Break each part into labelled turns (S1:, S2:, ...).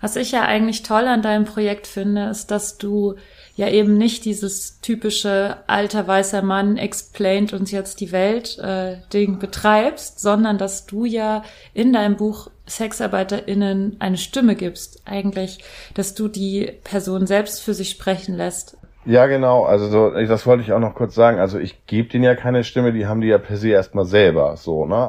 S1: Was ich ja eigentlich toll an deinem Projekt finde, ist, dass du ja eben nicht dieses typische alter weißer Mann explained uns jetzt die Welt äh, Ding betreibst, sondern dass du ja in deinem Buch SexarbeiterInnen eine Stimme gibst. Eigentlich, dass du die Person selbst für sich sprechen lässt.
S2: Ja, genau. Also so, das wollte ich auch noch kurz sagen. Also ich gebe denen ja keine Stimme, die haben die ja per se erstmal selber. So, ne?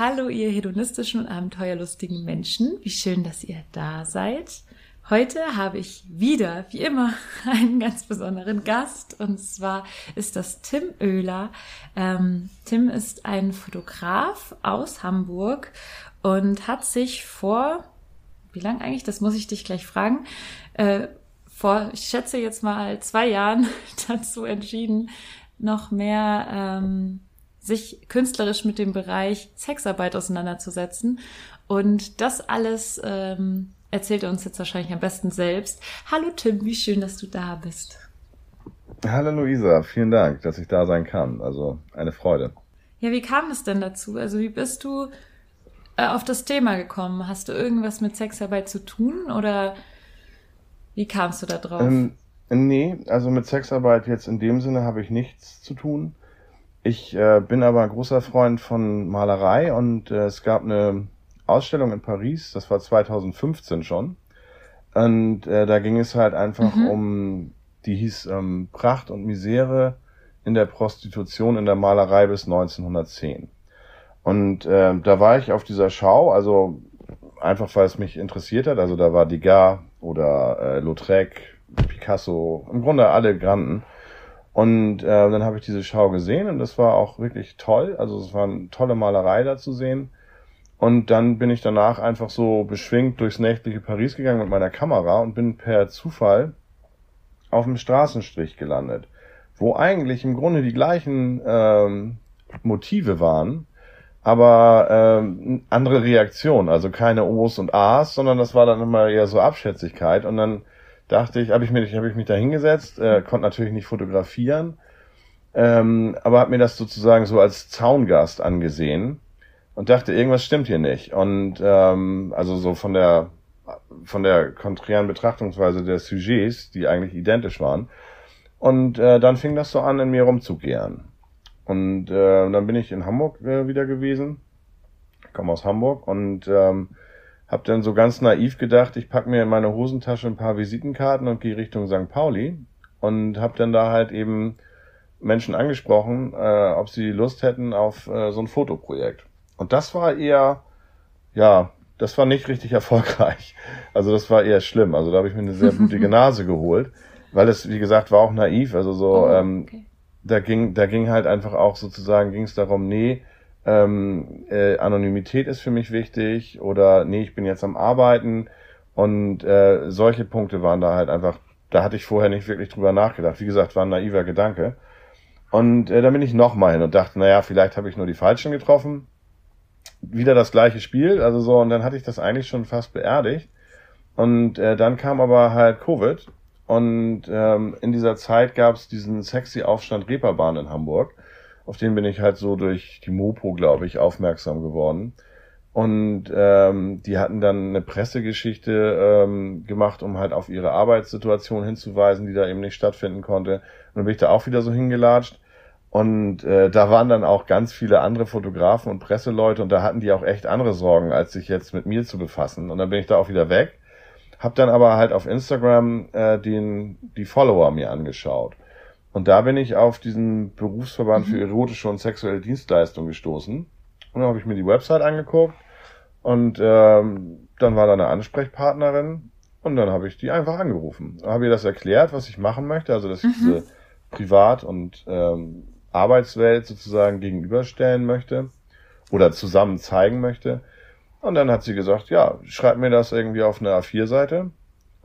S1: Hallo, ihr hedonistischen und abenteuerlustigen Menschen. Wie schön, dass ihr da seid. Heute habe ich wieder, wie immer, einen ganz besonderen Gast. Und zwar ist das Tim Oehler. Ähm, Tim ist ein Fotograf aus Hamburg und hat sich vor, wie lang eigentlich, das muss ich dich gleich fragen, äh, vor, ich schätze jetzt mal zwei Jahren dazu entschieden, noch mehr ähm, sich künstlerisch mit dem Bereich Sexarbeit auseinanderzusetzen. Und das alles ähm, erzählt er uns jetzt wahrscheinlich am besten selbst. Hallo Tim, wie schön, dass du da bist.
S2: Hallo Luisa, vielen Dank, dass ich da sein kann. Also eine Freude.
S1: Ja, wie kam es denn dazu? Also wie bist du äh, auf das Thema gekommen? Hast du irgendwas mit Sexarbeit zu tun oder wie kamst du da drauf? Ähm,
S2: nee, also mit Sexarbeit jetzt in dem Sinne habe ich nichts zu tun. Ich äh, bin aber ein großer Freund von Malerei und äh, es gab eine Ausstellung in Paris, das war 2015 schon. Und äh, da ging es halt einfach mhm. um, die hieß ähm, Pracht und Misere in der Prostitution in der Malerei bis 1910. Und äh, da war ich auf dieser Schau, also einfach weil es mich interessiert hat. Also da war Degas oder äh, Lautrec, Picasso, im Grunde alle Granden. Und äh, dann habe ich diese Schau gesehen und das war auch wirklich toll. Also es war eine tolle Malerei da zu sehen. Und dann bin ich danach einfach so beschwingt durchs nächtliche Paris gegangen mit meiner Kamera und bin per Zufall auf dem Straßenstrich gelandet, wo eigentlich im Grunde die gleichen ähm, Motive waren, aber ähm, andere Reaktionen, also keine O's und A's, sondern das war dann immer eher so Abschätzigkeit und dann dachte ich, habe ich mich, habe ich mich da hingesetzt, äh, konnte natürlich nicht fotografieren, ähm, aber habe mir das sozusagen so als Zaungast angesehen und dachte, irgendwas stimmt hier nicht. Und ähm, also so von der von der konträren Betrachtungsweise der Sujets, die eigentlich identisch waren. Und äh, dann fing das so an, in mir rumzugehen. Und äh, dann bin ich in Hamburg äh, wieder gewesen, ich komme aus Hamburg und ähm, hab dann so ganz naiv gedacht, ich pack mir in meine Hosentasche ein paar Visitenkarten und gehe Richtung St. Pauli und hab dann da halt eben Menschen angesprochen, äh, ob sie Lust hätten auf äh, so ein Fotoprojekt. Und das war eher, ja, das war nicht richtig erfolgreich. Also das war eher schlimm. Also da habe ich mir eine sehr blutige Nase geholt, weil es, wie gesagt, war auch naiv. Also so, oh, ähm, okay. ähm, da ging, da ging halt einfach auch sozusagen, ging es darum, nee, ähm, äh, Anonymität ist für mich wichtig oder nee, ich bin jetzt am Arbeiten und äh, solche Punkte waren da halt einfach, da hatte ich vorher nicht wirklich drüber nachgedacht. Wie gesagt, war ein naiver Gedanke. Und äh, dann bin ich nochmal hin und dachte, naja, vielleicht habe ich nur die Falschen getroffen. Wieder das gleiche Spiel, also so, und dann hatte ich das eigentlich schon fast beerdigt. Und äh, dann kam aber halt Covid und ähm, in dieser Zeit gab es diesen sexy Aufstand Reeperbahn in Hamburg auf den bin ich halt so durch die Mopo, glaube ich, aufmerksam geworden. Und ähm, die hatten dann eine Pressegeschichte ähm, gemacht, um halt auf ihre Arbeitssituation hinzuweisen, die da eben nicht stattfinden konnte. Und dann bin ich da auch wieder so hingelatscht. Und äh, da waren dann auch ganz viele andere Fotografen und Presseleute und da hatten die auch echt andere Sorgen, als sich jetzt mit mir zu befassen. Und dann bin ich da auch wieder weg. Hab dann aber halt auf Instagram äh, den, die Follower mir angeschaut. Und da bin ich auf diesen Berufsverband mhm. für erotische und sexuelle Dienstleistungen gestoßen. Und dann habe ich mir die Website angeguckt und ähm, dann war da eine Ansprechpartnerin und dann habe ich die einfach angerufen. Habe ihr das erklärt, was ich machen möchte, also dass ich diese Privat- und ähm, Arbeitswelt sozusagen gegenüberstellen möchte oder zusammen zeigen möchte. Und dann hat sie gesagt, ja, schreib mir das irgendwie auf eine A4-Seite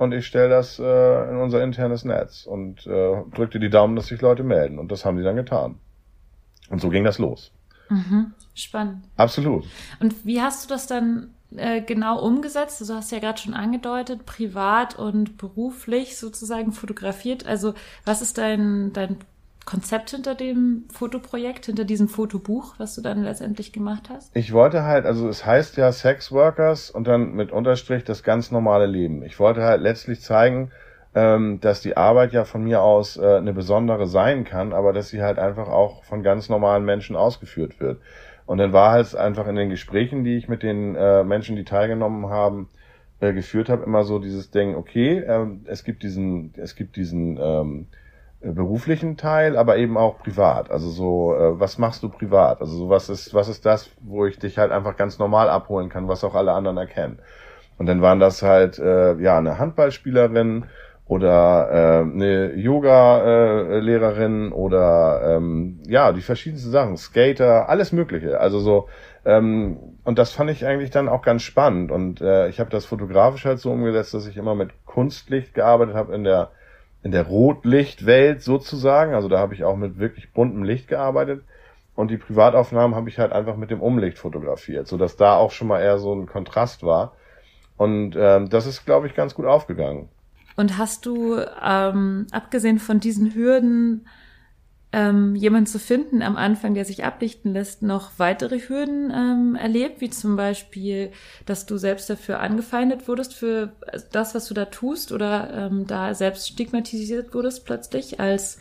S2: und ich stelle das äh, in unser internes Netz und äh, drückte die Daumen, dass sich Leute melden. Und das haben sie dann getan. Und so ging das los.
S1: Mhm. Spannend.
S2: Absolut.
S1: Und wie hast du das dann äh, genau umgesetzt? Also, Du hast ja gerade schon angedeutet, privat und beruflich sozusagen fotografiert. Also was ist dein, dein Konzept hinter dem Fotoprojekt, hinter diesem Fotobuch, was du dann letztendlich gemacht hast?
S2: Ich wollte halt, also es heißt ja Sex Workers und dann mit Unterstrich das ganz normale Leben. Ich wollte halt letztlich zeigen, ähm, dass die Arbeit ja von mir aus äh, eine besondere sein kann, aber dass sie halt einfach auch von ganz normalen Menschen ausgeführt wird. Und dann war halt einfach in den Gesprächen, die ich mit den äh, Menschen, die teilgenommen haben, äh, geführt habe, immer so dieses Ding, okay, ähm, es gibt diesen, es gibt diesen ähm, äh, beruflichen Teil, aber eben auch privat. Also so, äh, was machst du privat? Also so, was ist, was ist das, wo ich dich halt einfach ganz normal abholen kann, was auch alle anderen erkennen. Und dann waren das halt, äh, ja, eine Handballspielerin oder äh, eine Yoga-Lehrerin oder ähm, ja, die verschiedensten Sachen, Skater, alles Mögliche. Also so, ähm, und das fand ich eigentlich dann auch ganz spannend. Und äh, ich habe das fotografisch halt so umgesetzt, dass ich immer mit Kunstlicht gearbeitet habe in der in der Rotlichtwelt sozusagen. Also da habe ich auch mit wirklich buntem Licht gearbeitet. Und die Privataufnahmen habe ich halt einfach mit dem Umlicht fotografiert, so dass da auch schon mal eher so ein Kontrast war. Und ähm, das ist, glaube ich, ganz gut aufgegangen.
S1: Und hast du, ähm, abgesehen von diesen Hürden, ähm, jemanden zu finden am Anfang, der sich ablichten lässt, noch weitere Hürden ähm, erlebt, wie zum Beispiel, dass du selbst dafür angefeindet wurdest für das, was du da tust, oder ähm, da selbst stigmatisiert wurdest plötzlich als,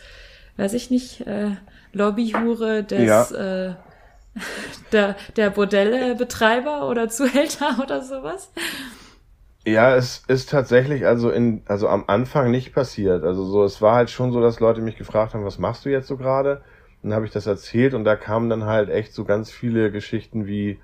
S1: weiß ich nicht, äh, Lobbyhure des äh, der, der Bordellebetreiber oder Zuhälter oder sowas?
S2: Ja, es ist tatsächlich also in, also am Anfang nicht passiert. Also so, es war halt schon so, dass Leute mich gefragt haben, was machst du jetzt so gerade? Dann habe ich das erzählt und da kamen dann halt echt so ganz viele Geschichten wie,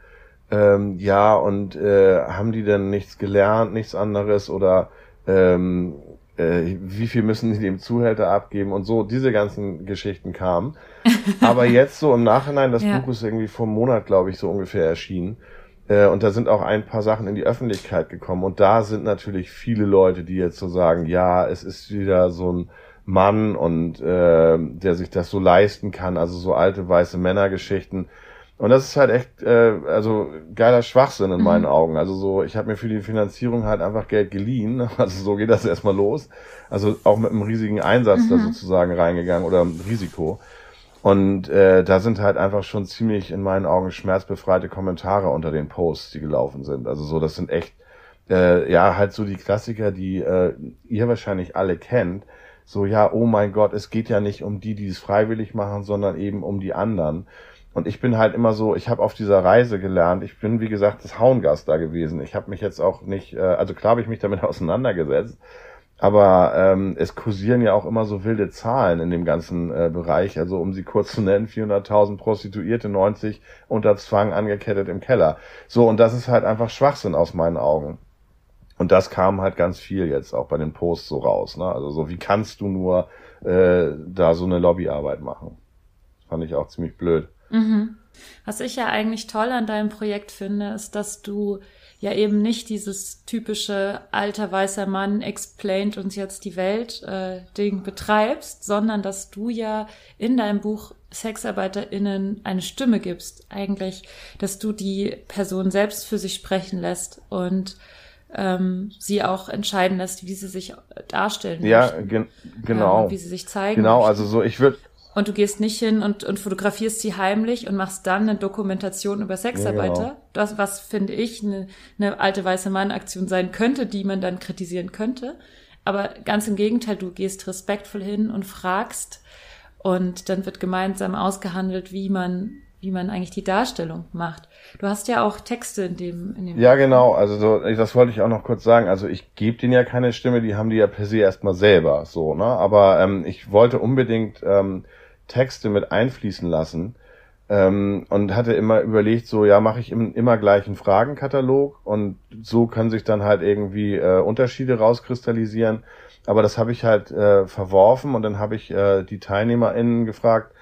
S2: ähm, ja, und äh, haben die denn nichts gelernt, nichts anderes oder ähm, äh, wie viel müssen die dem Zuhälter abgeben und so, diese ganzen Geschichten kamen. Aber jetzt so im Nachhinein, das
S1: Ja.
S2: Buch ist irgendwie vor einem Monat, glaube ich, so ungefähr erschienen. Äh, und da sind auch ein paar Sachen in die Öffentlichkeit gekommen. Und da sind natürlich viele Leute, die jetzt so sagen, ja, es ist wieder so ein Mann und äh, der sich das so leisten kann, also so alte weiße Männergeschichten. Und das ist halt echt, äh, also geiler Schwachsinn in meinen Augen. Also so, ich habe mir für die Finanzierung halt einfach Geld geliehen. Also so geht das erstmal los. Also auch mit einem riesigen Einsatz da sozusagen reingegangen oder Risiko. Und äh, da sind halt einfach schon ziemlich in meinen Augen schmerzbefreite Kommentare unter den Posts, die gelaufen sind. Also so, das sind echt, äh, ja, halt so die Klassiker, die äh, ihr wahrscheinlich alle kennt. So, ja, oh mein Gott, es geht ja nicht um die, die es freiwillig machen, sondern eben um die anderen. Und ich bin halt immer so, ich habe auf dieser Reise gelernt, ich bin wie gesagt das Hauengast da gewesen. Ich habe mich jetzt auch nicht, äh, also klar habe ich mich damit auseinandergesetzt, aber ähm, es kursieren ja auch immer so wilde Zahlen in dem ganzen äh, Bereich. Also um sie kurz zu nennen, 400.000 Prostituierte, 90 unter Zwang angekettet im Keller. So, und das ist halt einfach Schwachsinn aus meinen Augen. Und das kam halt ganz viel jetzt auch bei den Posts so raus. Ne? Also so, wie kannst du nur äh, da so eine Lobbyarbeit machen? Fand ich auch ziemlich blöd.
S1: Mhm. Was ich ja eigentlich toll an deinem Projekt finde, ist, dass du ja eben nicht dieses typische alter weißer Mann explained uns jetzt die Welt äh, Ding betreibst, sondern dass du ja in deinem Buch SexarbeiterInnen eine Stimme gibst. Eigentlich, dass du die Person selbst für sich sprechen lässt und ähm, sie auch entscheiden lässt, wie sie sich darstellen
S2: Ja,
S1: möchten,
S2: gen genau.
S1: äh, wie sie sich zeigen
S2: Genau,
S1: möchten.
S2: also so, ich würde
S1: Und du gehst nicht hin und, und fotografierst sie heimlich und machst dann eine Dokumentation über Sexarbeiter.
S2: Ja, genau.
S1: Das, was finde ich eine, eine alte weiße Mann-Aktion sein könnte, die man dann kritisieren könnte. Aber ganz im Gegenteil, du gehst respektvoll hin und fragst und dann wird gemeinsam ausgehandelt, wie man, wie man eigentlich die Darstellung macht. Du hast ja auch Texte in dem, in dem
S2: Ja, genau. Also so, das wollte ich auch noch kurz sagen. Also ich gebe denen ja keine Stimme, die haben die ja per se erstmal selber so, ne? Aber ähm, ich wollte unbedingt ähm, Texte mit einfließen lassen, Ähm, und hatte immer überlegt, so ja, mache ich im, immer gleich einen Fragenkatalog und so können sich dann halt irgendwie äh, Unterschiede rauskristallisieren. Aber das habe ich halt äh, verworfen und dann habe ich äh, die TeilnehmerInnen gefragt,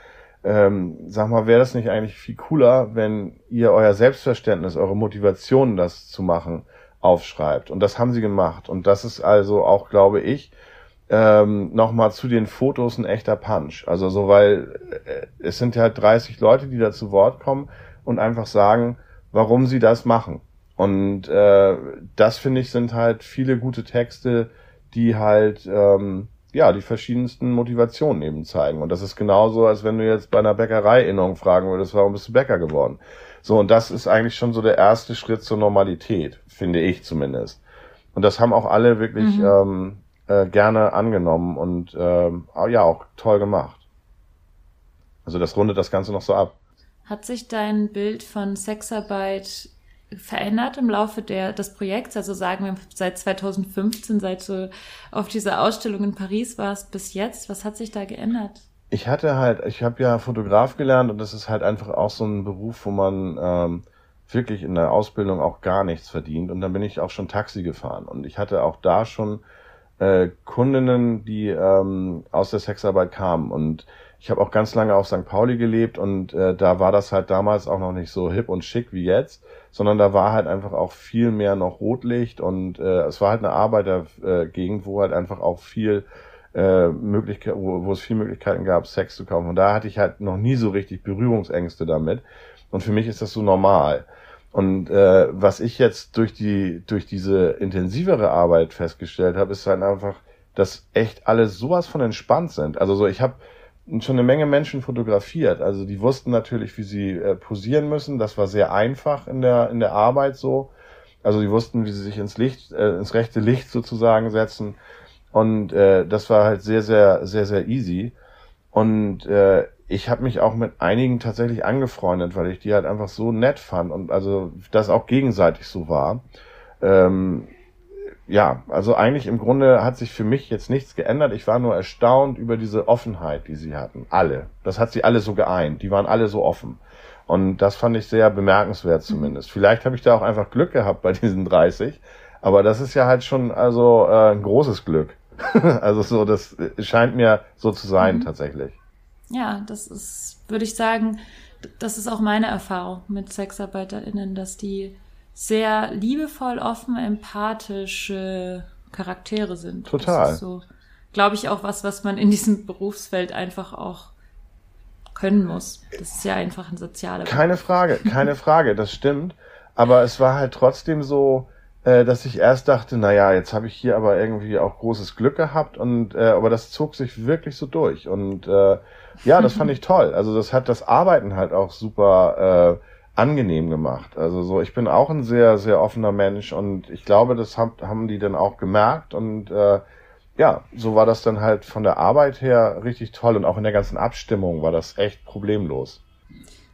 S2: ähm, sag mal, wäre das nicht eigentlich viel cooler, wenn ihr euer Selbstverständnis, eure Motivation, das zu machen, aufschreibt? Und das haben sie gemacht. Und das ist also auch, glaube ich, ähm, nochmal zu den Fotos ein echter Punch. Also so, weil äh, es sind ja halt 30 Leute, die da zu Wort kommen und einfach sagen, warum sie das machen. Und äh, das finde ich sind halt viele gute Texte, die halt ähm, ja, die verschiedensten Motivationen eben zeigen. Und das ist genauso, als wenn du jetzt bei einer Bäckerei-Innung fragen würdest, warum bist du Bäcker geworden? So, und das ist eigentlich schon so der erste Schritt zur Normalität, finde ich zumindest. Und das haben auch alle wirklich mhm. ähm, äh, gerne angenommen und ähm, ja, auch toll gemacht. Also das rundet das Ganze noch so ab.
S1: Hat sich dein Bild von Sexarbeit verändert im Laufe der, des Projekts? Also sagen wir seit 2015, seit du auf dieser Ausstellung in Paris warst bis jetzt, was hat sich da geändert?
S2: Ich hatte halt, ich habe ja Fotograf gelernt und das ist halt einfach auch so ein Beruf, wo man ähm, wirklich in der Ausbildung auch gar nichts verdient. Und dann bin ich auch schon Taxi gefahren und ich hatte auch da schon äh, Kundinnen, die ähm, aus der Sexarbeit kamen und ich habe auch ganz lange auf St. Pauli gelebt und äh, da war das halt damals auch noch nicht so hip und schick wie jetzt, sondern da war halt einfach auch viel mehr noch Rotlicht und äh, es war halt eine Arbeitergegend, wo halt einfach auch viel äh, Möglichkeit, wo, wo es viel Möglichkeiten gab, Sex zu kaufen. Und da hatte ich halt noch nie so richtig Berührungsängste damit. Und für mich ist das so normal. Und äh, was ich jetzt durch die durch diese intensivere Arbeit festgestellt habe, ist halt einfach, dass echt alle sowas von entspannt sind. Also so, ich habe schon eine Menge Menschen fotografiert. Also die wussten natürlich, wie sie äh, posieren müssen. Das war sehr einfach in der, in der Arbeit so. Also die wussten, wie sie sich ins Licht, äh, ins rechte Licht sozusagen setzen. Und äh, das war halt sehr, sehr, sehr, sehr easy. Und äh, ich habe mich auch mit einigen tatsächlich angefreundet, weil ich die halt einfach so nett fand und also das auch gegenseitig so war. Ähm, ja, also eigentlich im Grunde hat sich für mich jetzt nichts geändert. Ich war nur erstaunt über diese Offenheit, die sie hatten. Alle. Das hat sie alle so geeint. Die waren alle so offen. Und das fand ich sehr bemerkenswert zumindest. Vielleicht habe ich da auch einfach Glück gehabt bei diesen 30. Aber das ist ja halt schon also äh, ein großes Glück. also so, das scheint mir so zu sein mhm. tatsächlich.
S1: Ja, das ist, würde ich sagen, das ist auch meine Erfahrung mit SexarbeiterInnen, dass die sehr liebevoll, offen, empathische Charaktere sind.
S2: Total. Das
S1: ist so, glaube ich, auch was, was man in diesem Berufsfeld einfach auch können muss. Das ist ja einfach ein sozialer
S2: Keine Frage, keine Frage, das stimmt. Aber es war halt trotzdem so, äh, dass ich erst dachte, na ja, jetzt habe ich hier aber irgendwie auch großes Glück gehabt und äh, aber das zog sich wirklich so durch und äh, ja, das fand ich toll. Also das hat das Arbeiten halt auch super äh, angenehm gemacht. Also so, ich bin auch ein sehr, sehr offener Mensch und ich glaube, das haben, haben die dann auch gemerkt und äh, ja, so war das dann halt von der Arbeit her richtig toll und auch in der ganzen Abstimmung war das echt problemlos.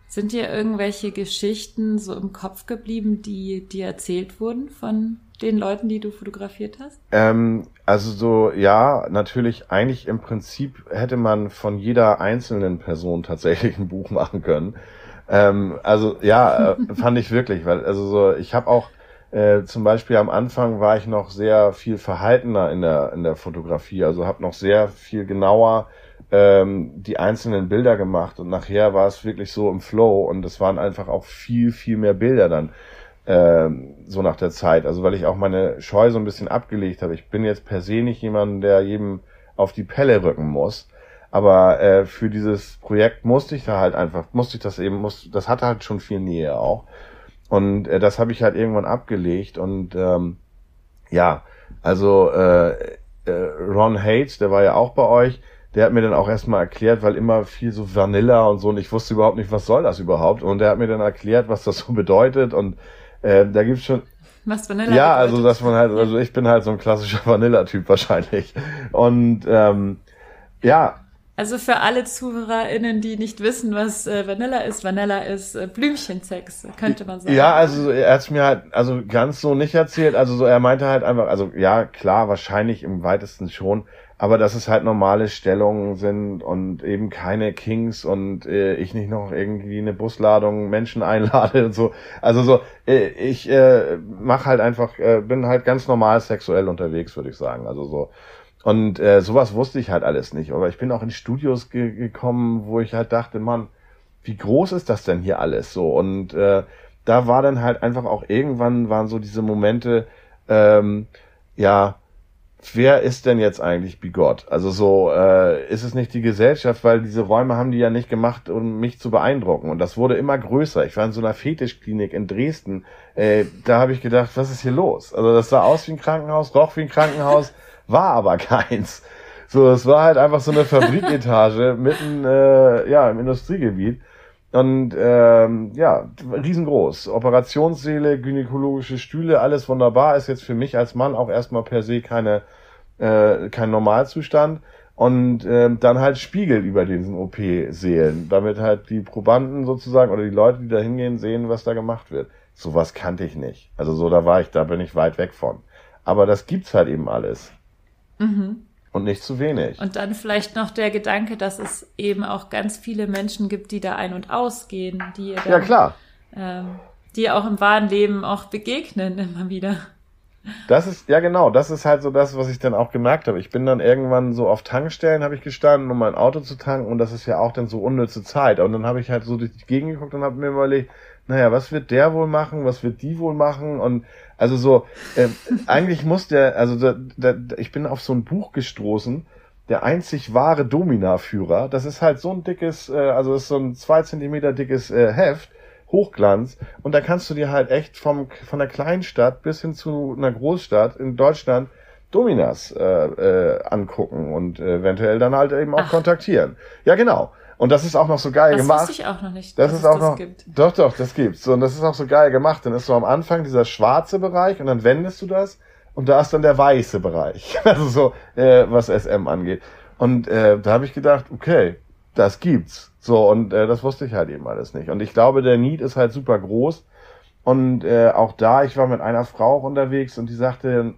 S1: Sind dir irgendwelche Geschichten so im Kopf geblieben, die dir erzählt wurden von den Leuten, die du fotografiert hast?
S2: Ähm, also so, ja, natürlich, eigentlich im Prinzip hätte man von jeder einzelnen Person tatsächlich ein Buch machen können. Ähm, also ja, äh, fand ich wirklich, weil also so, ich habe auch äh, zum Beispiel am Anfang war ich noch sehr viel verhaltener in der in der Fotografie, also habe noch sehr viel genauer ähm, die einzelnen Bilder gemacht und nachher war es wirklich so im Flow und es waren einfach auch viel viel mehr Bilder dann ähm, so nach der Zeit, also weil ich auch meine Scheu so ein bisschen abgelegt habe. Ich bin jetzt per se nicht jemand, der jedem auf die Pelle rücken muss. Aber äh, für dieses Projekt musste ich da halt einfach, musste ich das eben, muss, das hatte halt schon viel Nähe auch. Und äh, das habe ich halt irgendwann abgelegt. Und ähm, ja, also äh, äh, Ron Hates, der war ja auch bei euch, der hat mir dann auch erstmal erklärt, weil immer viel so Vanilla und so, und ich wusste überhaupt nicht, was soll das überhaupt. Und der hat mir dann erklärt, was das so bedeutet. Und äh, da gibt's schon.
S1: Was Vanilla
S2: Ja, bedeutet. also dass man halt, also ich bin halt so ein klassischer Vanilla-Typ wahrscheinlich. Und ähm, ja,
S1: also für alle ZuhörerInnen, die nicht wissen, was äh, Vanilla ist, Vanilla ist äh, Blümchensex, könnte man sagen.
S2: Ja, also er hat's mir halt also ganz so nicht erzählt. Also so, er meinte halt einfach, also ja, klar, wahrscheinlich im weitesten schon, aber dass es halt normale Stellungen sind und eben keine Kings und äh, ich nicht noch irgendwie eine Busladung Menschen einlade und so. Also so, äh, ich äh, mache halt einfach, äh, bin halt ganz normal sexuell unterwegs, würde ich sagen. Also so. Und äh, sowas wusste ich halt alles nicht. Aber ich bin auch in Studios ge gekommen, wo ich halt dachte, Mann, wie groß ist das denn hier alles so? Und äh, da war dann halt einfach auch irgendwann waren so diese Momente, ähm, ja, wer ist denn jetzt eigentlich Bigott? Also so, äh, ist es nicht die Gesellschaft, weil diese Räume haben die ja nicht gemacht, um mich zu beeindrucken. Und das wurde immer größer. Ich war in so einer Fetischklinik in Dresden. Äh, da habe ich gedacht, was ist hier los? Also das sah aus wie ein Krankenhaus, roch wie ein Krankenhaus, war aber keins. So, es war halt einfach so eine Fabriketage mitten äh, ja, im Industriegebiet. Und ähm, ja, riesengroß. Operationssäle, gynäkologische Stühle, alles wunderbar. Ist jetzt für mich als Mann auch erstmal per se keine, äh, kein Normalzustand. Und ähm, dann halt Spiegel über diesen OP-Sälen, damit halt die Probanden sozusagen oder die Leute, die da hingehen, sehen, was da gemacht wird. Sowas kannte ich nicht. Also so, da war ich, da bin ich weit weg von. Aber das gibt's halt eben alles. Mhm. Und nicht zu wenig.
S1: Und dann vielleicht noch der Gedanke, dass es eben auch ganz viele Menschen gibt, die da ein- und ausgehen, die dann,
S2: ja klar,
S1: ähm, die auch im wahren Leben auch begegnen immer wieder.
S2: Das ist, ja genau, das ist halt so das, was ich dann auch gemerkt habe. Ich bin dann irgendwann so auf Tankstellen, habe ich gestanden, um mein Auto zu tanken und das ist ja auch dann so unnütze Zeit. Und dann habe ich halt so durch die Gegend geguckt und habe mir überlegt, naja, was wird der wohl machen, was wird die wohl machen und also so, äh, eigentlich muss der, also da, da, ich bin auf so ein Buch gestoßen, der einzig wahre Domina-Führer. Das ist halt so ein dickes, äh, also ist so ein zwei Zentimeter dickes äh, Heft, Hochglanz. Und da kannst du dir halt echt vom, von der Kleinstadt bis hin zu einer Großstadt in Deutschland Dominas äh, äh, angucken und eventuell dann halt eben auch Ach. kontaktieren. Ja, genau. Und das ist auch noch so geil
S1: das
S2: gemacht.
S1: Das wusste ich auch noch nicht.
S2: Das ist auch das noch. Gibt. Doch, doch, das gibt's. Und das ist auch so geil gemacht. Dann ist so am Anfang dieser schwarze Bereich und dann wendest du das und da ist dann der weiße Bereich. Also so, äh, was SM angeht. Und äh, da habe ich gedacht, okay, das gibt's. So, und äh, das wusste ich halt eben alles nicht. Und ich glaube, der Need ist halt super groß. Und äh, auch da, ich war mit einer Frau auch unterwegs und die sagte,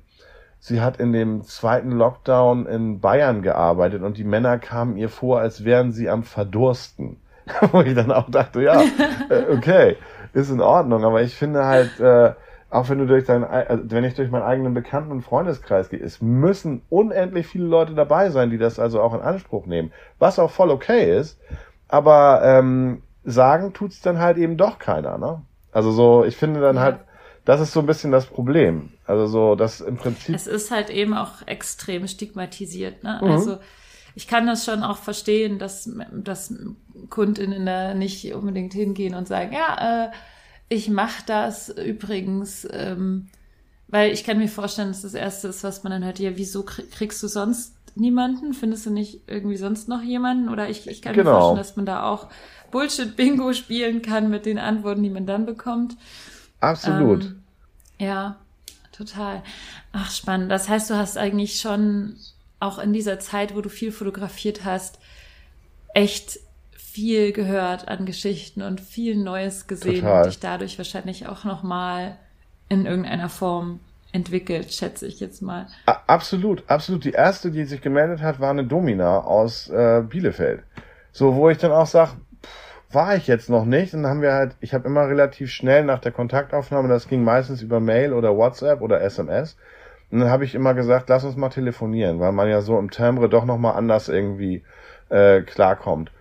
S2: sie hat in dem zweiten Lockdown in Bayern gearbeitet und die Männer kamen ihr vor, als wären sie am Verdursten. Wo ich dann auch dachte, ja, äh, okay, ist in Ordnung, aber ich finde halt, äh, auch wenn du durch dein, also wenn ich durch meinen eigenen Bekannten- und Freundeskreis gehe, es müssen unendlich viele Leute dabei sein, die das also auch in Anspruch nehmen, was auch voll okay ist, aber ähm, sagen tut's dann halt eben doch keiner, ne? Also so, ich finde dann ja. halt, das ist so ein bisschen das Problem. Also so, das im Prinzip.
S1: Es ist halt eben auch extrem stigmatisiert, ne? Mhm. Also ich kann das schon auch verstehen, dass, dass Kundinnen da nicht unbedingt hingehen und sagen, ja, äh, ich mache das übrigens, ähm, weil ich kann mir vorstellen, dass das Erste ist, was man dann hört, ja, wieso kriegst du sonst niemanden? Findest du nicht irgendwie sonst noch jemanden? Oder ich, ich kann genau. mir vorstellen, dass man da auch Bullshit-Bingo spielen kann mit den Antworten, die man dann bekommt.
S2: Absolut. Ähm,
S1: ja, total. Ach, spannend. Das heißt, du hast eigentlich schon auch in dieser Zeit, wo du viel fotografiert hast, echt viel gehört an Geschichten und viel Neues gesehen total. und dich dadurch wahrscheinlich auch nochmal in irgendeiner Form entwickelt, schätze ich jetzt mal.
S2: Absolut, absolut. Die erste, die sich gemeldet hat, war eine Domina aus äh, Bielefeld. So, wo ich dann auch sage, war ich jetzt noch nicht. Und dann haben wir halt, ich habe immer relativ schnell nach der Kontaktaufnahme, das ging meistens über Mail oder WhatsApp oder SMS. Und dann habe ich immer gesagt, lass uns mal telefonieren, weil man ja so im Timbre doch nochmal anders irgendwie äh, klarkommt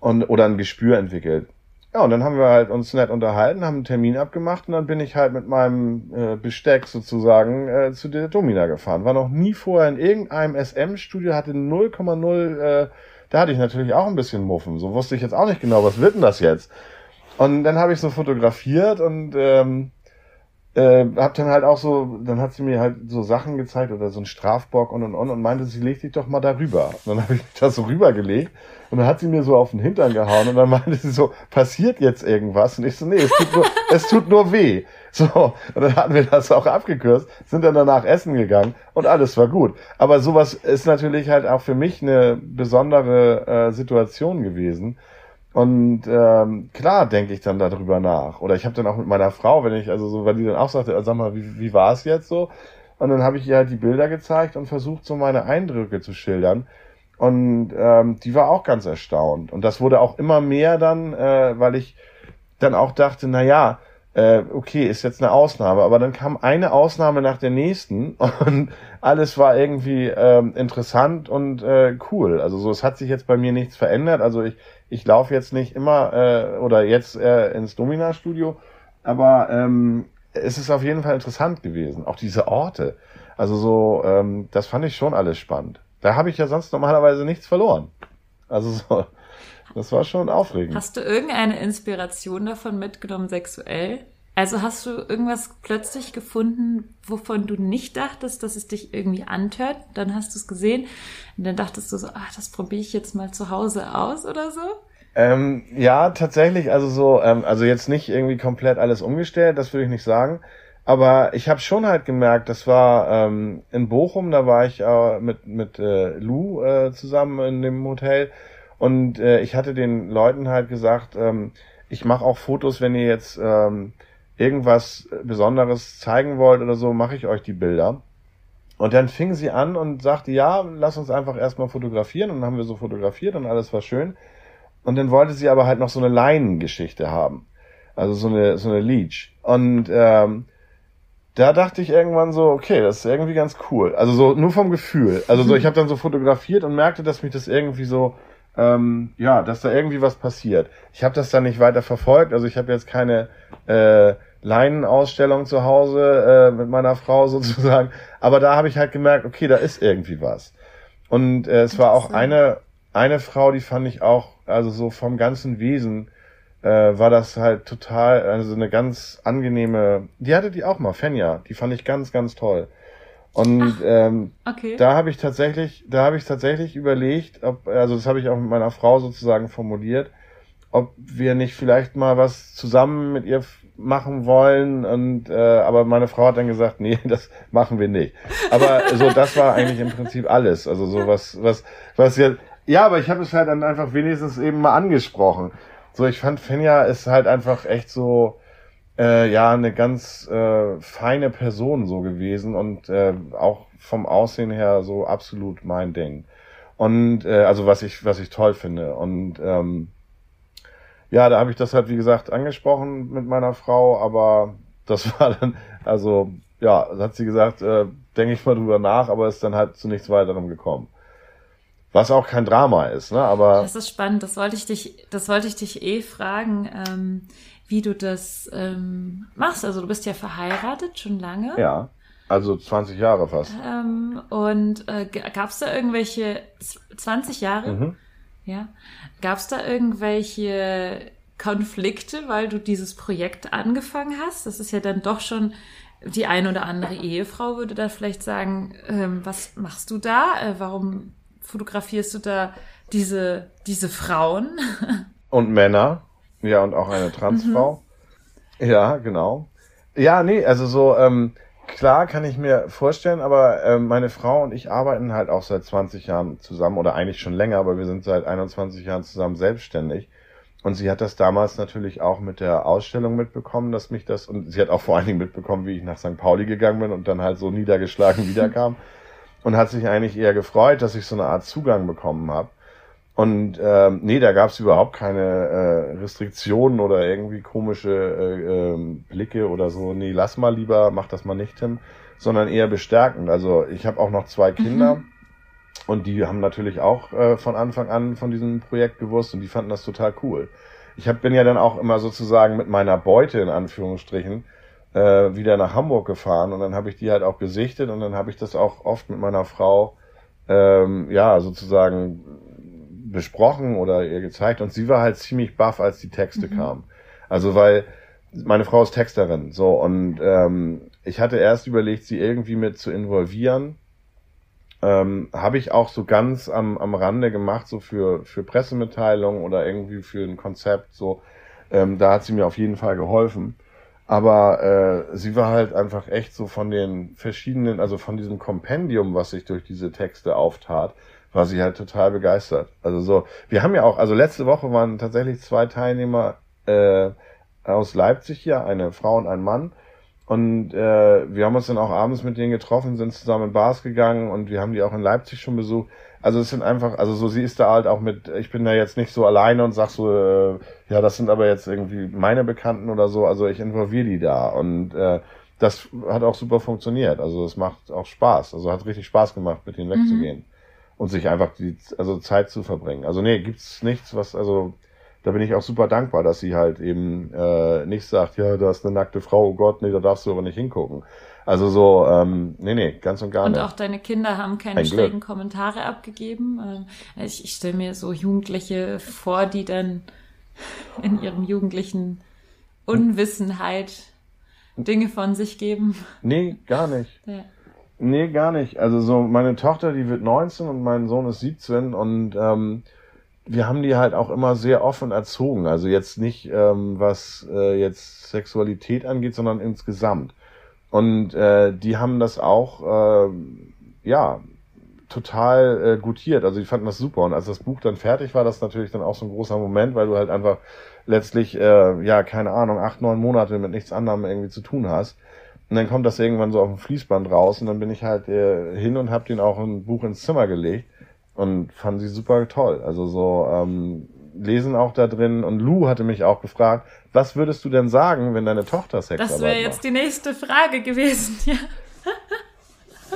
S2: und oder ein Gespür entwickelt. Ja, und dann haben wir halt uns nett unterhalten, haben einen Termin abgemacht und dann bin ich halt mit meinem äh, Besteck sozusagen äh, zu der Domina gefahren. War noch nie vorher in irgendeinem SM-Studio, hatte 0,0 äh, da hatte ich natürlich auch ein bisschen Muffen. So wusste ich jetzt auch nicht genau, was wird denn das jetzt? Und dann habe ich so fotografiert und ähm, äh, hab dann halt auch so, dann hat sie mir halt so Sachen gezeigt oder so ein Strafbock und und und und meinte, sie legt dich doch mal darüber. Und dann habe ich das so rübergelegt und dann hat sie mir so auf den Hintern gehauen und dann meinte sie so, passiert jetzt irgendwas? Und ich so, nee, es tut nur, es tut nur weh. So, und dann hatten wir das auch abgekürzt, sind dann danach essen gegangen und alles war gut. Aber sowas ist natürlich halt auch für mich eine besondere äh, Situation gewesen. Und ähm, klar denke ich dann darüber nach. Oder ich habe dann auch mit meiner Frau, wenn ich, also so, weil die dann auch sagte, sag mal, wie, wie war es jetzt so? Und dann habe ich ihr halt die Bilder gezeigt und versucht, so meine Eindrücke zu schildern. Und ähm, die war auch ganz erstaunt. Und das wurde auch immer mehr dann, äh, weil ich dann auch dachte, na ja, äh, okay, ist jetzt eine Ausnahme. Aber dann kam eine Ausnahme nach der nächsten und alles war irgendwie ähm, interessant und äh, cool. Also so, es hat sich jetzt bei mir nichts verändert. Also ich, ich laufe jetzt nicht immer äh, oder jetzt äh, ins Domina-Studio, aber ähm, es ist auf jeden Fall interessant gewesen. Auch diese Orte. Also so, ähm, das fand ich schon alles spannend. Da habe ich ja sonst normalerweise nichts verloren. Also so, das war schon aufregend.
S1: Hast du irgendeine Inspiration davon mitgenommen, sexuell? Also hast du irgendwas plötzlich gefunden, wovon du nicht dachtest, dass es dich irgendwie antört? Dann hast du es gesehen und dann dachtest du so, ach, das probiere ich jetzt mal zu Hause aus oder so?
S2: Ähm, ja, tatsächlich, also so, ähm, also jetzt nicht irgendwie komplett alles umgestellt, das würde ich nicht sagen. Aber ich habe schon halt gemerkt, das war ähm, in Bochum, da war ich äh, mit, mit äh, Lou äh, zusammen in dem Hotel und äh, ich hatte den Leuten halt gesagt, ähm, ich mache auch Fotos, wenn ihr jetzt ähm, irgendwas Besonderes zeigen wollt oder so, mache ich euch die Bilder. Und dann fing sie an und sagte, ja, lass uns einfach erstmal fotografieren. Und dann haben wir so fotografiert und alles war schön. Und dann wollte sie aber halt noch so eine Leinengeschichte haben. Also so eine, so eine Leech. Und ähm, da dachte ich irgendwann so, okay, das ist irgendwie ganz cool. Also so nur vom Gefühl. Also so, ich habe dann so fotografiert und merkte, dass mich das irgendwie so, ähm, ja, dass da irgendwie was passiert. Ich habe das dann nicht weiter verfolgt. Also ich habe jetzt keine äh, Leinenausstellung zu Hause äh, mit meiner Frau sozusagen. Aber da habe ich halt gemerkt, okay, da ist irgendwie was. Und äh, es war auch eine eine Frau, die fand ich auch, also so vom ganzen Wesen äh, war das halt total, also eine ganz angenehme, die hatte die auch mal, Fenja, die fand ich ganz, ganz toll. Und Ach, ähm, okay. da habe ich tatsächlich, da habe ich tatsächlich überlegt, ob, also das habe ich auch mit meiner Frau sozusagen formuliert, ob wir nicht vielleicht mal was zusammen mit ihr machen wollen und äh, aber meine Frau hat dann gesagt, nee, das machen wir nicht. Aber so das war eigentlich im Prinzip alles. Also so was was was jetzt ja, aber ich habe es halt dann einfach wenigstens eben mal angesprochen. So, ich fand Fenja ist halt einfach echt so, äh, ja, eine ganz äh, feine Person so gewesen und äh, auch vom Aussehen her so absolut mein Ding. Und äh, also was ich, was ich toll finde. Und ähm, ja, da habe ich das halt, wie gesagt, angesprochen mit meiner Frau, aber das war dann, also ja, hat sie gesagt, äh, denke ich mal drüber nach, aber ist dann halt zu nichts weiterem gekommen. Was auch kein Drama ist, ne? Aber.
S1: Das ist spannend. Das wollte ich dich, das wollte ich dich eh fragen, ähm, wie du das ähm, machst. Also du bist ja verheiratet schon lange.
S2: Ja. Also 20 Jahre fast.
S1: Ähm, und äh, gab es da irgendwelche 20 Jahre? Mhm. Ja. Gab es da irgendwelche Konflikte, weil du dieses Projekt angefangen hast? Das ist ja dann doch schon die ein oder andere Ehefrau würde da vielleicht sagen, ähm, was machst du da? Äh, warum fotografierst du da diese, diese Frauen?
S2: Und Männer. Ja, und auch eine Transfrau. Mhm. Ja, genau. Ja, nee, also so, ähm, klar kann ich mir vorstellen, aber ähm, meine Frau und ich arbeiten halt auch seit 20 Jahren zusammen oder eigentlich schon länger, aber wir sind seit 21 Jahren zusammen selbstständig. Und sie hat das damals natürlich auch mit der Ausstellung mitbekommen, dass mich das, und sie hat auch vor allen Dingen mitbekommen, wie ich nach St. Pauli gegangen bin und dann halt so niedergeschlagen wiederkam und hat sich eigentlich eher gefreut, dass ich so eine Art Zugang bekommen habe. Und ähm, nee, da gab es überhaupt keine äh, Restriktionen oder irgendwie komische äh, äh, Blicke oder so. Nee, lass mal lieber, mach das mal nicht, Tim, sondern eher bestärkend. Also ich habe auch noch zwei Kinder mhm. und die haben natürlich auch äh, von Anfang an von diesem Projekt gewusst und die fanden das total cool. Ich hab, bin ja dann auch immer sozusagen mit meiner Beute in Anführungsstrichen äh, wieder nach Hamburg gefahren und dann habe ich die halt auch gesichtet und dann habe ich das auch oft mit meiner Frau ähm, ja sozusagen besprochen oder ihr gezeigt und sie war halt ziemlich baff, als die Texte mhm. kamen. Also weil meine Frau ist Texterin so und ähm, ich hatte erst überlegt, sie irgendwie mit zu involvieren. Ähm, habe ich auch so ganz am, am Rande gemacht, so für, für Pressemitteilungen oder irgendwie für ein Konzept, so. Ähm, da hat sie mir auf jeden Fall geholfen. Aber äh, sie war halt einfach echt so von den verschiedenen, also von diesem Kompendium, was sich durch diese Texte auftat, war sie halt total begeistert. Also so, wir haben ja auch, also letzte Woche waren tatsächlich zwei Teilnehmer äh, aus Leipzig hier, eine Frau und ein Mann. Und äh, wir haben uns dann auch abends mit denen getroffen, sind zusammen in Bars gegangen und wir haben die auch in Leipzig schon besucht. Also es sind einfach, also so sie ist da halt auch mit, ich bin da jetzt nicht so alleine und sag so, äh, ja, das sind aber jetzt irgendwie meine Bekannten oder so, also ich involviere die da und äh, das hat auch super funktioniert. Also es macht auch Spaß. Also hat richtig Spaß gemacht, mit denen wegzugehen und sich einfach die also Zeit zu verbringen. Also nee, gibt's nichts, was also da bin ich auch super dankbar, dass sie halt eben äh, nicht sagt, ja, da ist eine nackte Frau, oh Gott, nee, da darfst du aber nicht hingucken. Also so, ähm, nee, nee, ganz und gar
S1: Und
S2: nicht.
S1: auch deine Kinder haben keine
S2: Ein Glück.
S1: schrägen Kommentare abgegeben. Ähm, Ich, ich stelle mir so Jugendliche vor, die dann in ihrem jugendlichen Unwissenheit Dinge von sich geben.
S2: Nee, gar nicht.
S1: Ja.
S2: Nee, gar nicht. Also so, meine Tochter, die wird 19 und mein Sohn ist 17 und ähm, wir haben die halt auch immer sehr offen erzogen. Also jetzt nicht, ähm, was äh, jetzt Sexualität angeht, sondern insgesamt. Und äh, die haben das auch, äh, ja, total äh, gutiert. Also die fanden das super. Und als das Buch dann fertig war, das natürlich dann auch so ein großer Moment, weil du halt einfach letztlich, äh, ja, keine Ahnung, acht, neun Monate mit nichts anderem irgendwie zu tun hast. Und dann kommt das irgendwann so auf dem Fließband raus und dann bin ich halt äh, hin und habe den auch ein Buch ins Zimmer gelegt und fand sie super toll. Also so ähm, lesen auch da drin und Lou hatte mich auch gefragt, was würdest du denn sagen, wenn deine Tochter Sexarbeit
S1: Das wäre
S2: macht?
S1: jetzt die nächste Frage gewesen. Ja.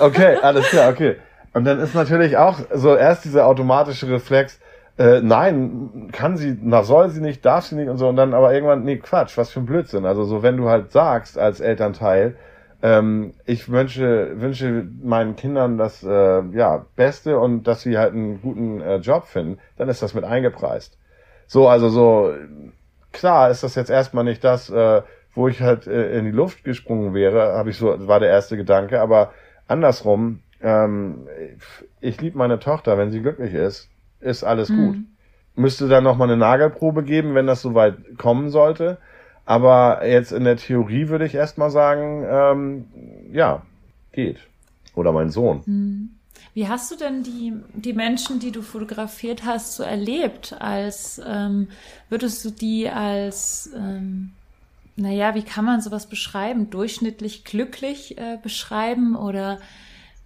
S2: Okay, alles klar, okay. Und dann ist natürlich auch so erst dieser automatische Reflex, äh, nein, kann sie, na soll sie nicht, darf sie nicht und so und dann aber irgendwann, nee, Quatsch, was für ein Blödsinn. Also so, wenn du halt sagst als Elternteil, ähm, ich wünsche, wünsche meinen Kindern das äh, ja, Beste und dass sie halt einen guten äh, Job finden, dann ist das mit eingepreist. So, also so, klar ist das jetzt erstmal nicht das, äh, wo ich halt äh, in die Luft gesprungen wäre, habe ich so, war der erste Gedanke, aber andersrum, ähm, ich liebe meine Tochter, wenn sie glücklich ist, ist alles gut. Müsste dann nochmal eine Nagelprobe geben, wenn das soweit kommen sollte. Aber jetzt in der Theorie würde ich erstmal sagen, ähm, ja, geht. Oder mein Sohn.
S1: Wie hast du denn die, die Menschen, die du fotografiert hast, so erlebt? Als ähm, würdest du die als, ähm, naja, wie kann man sowas beschreiben? Durchschnittlich glücklich äh, beschreiben oder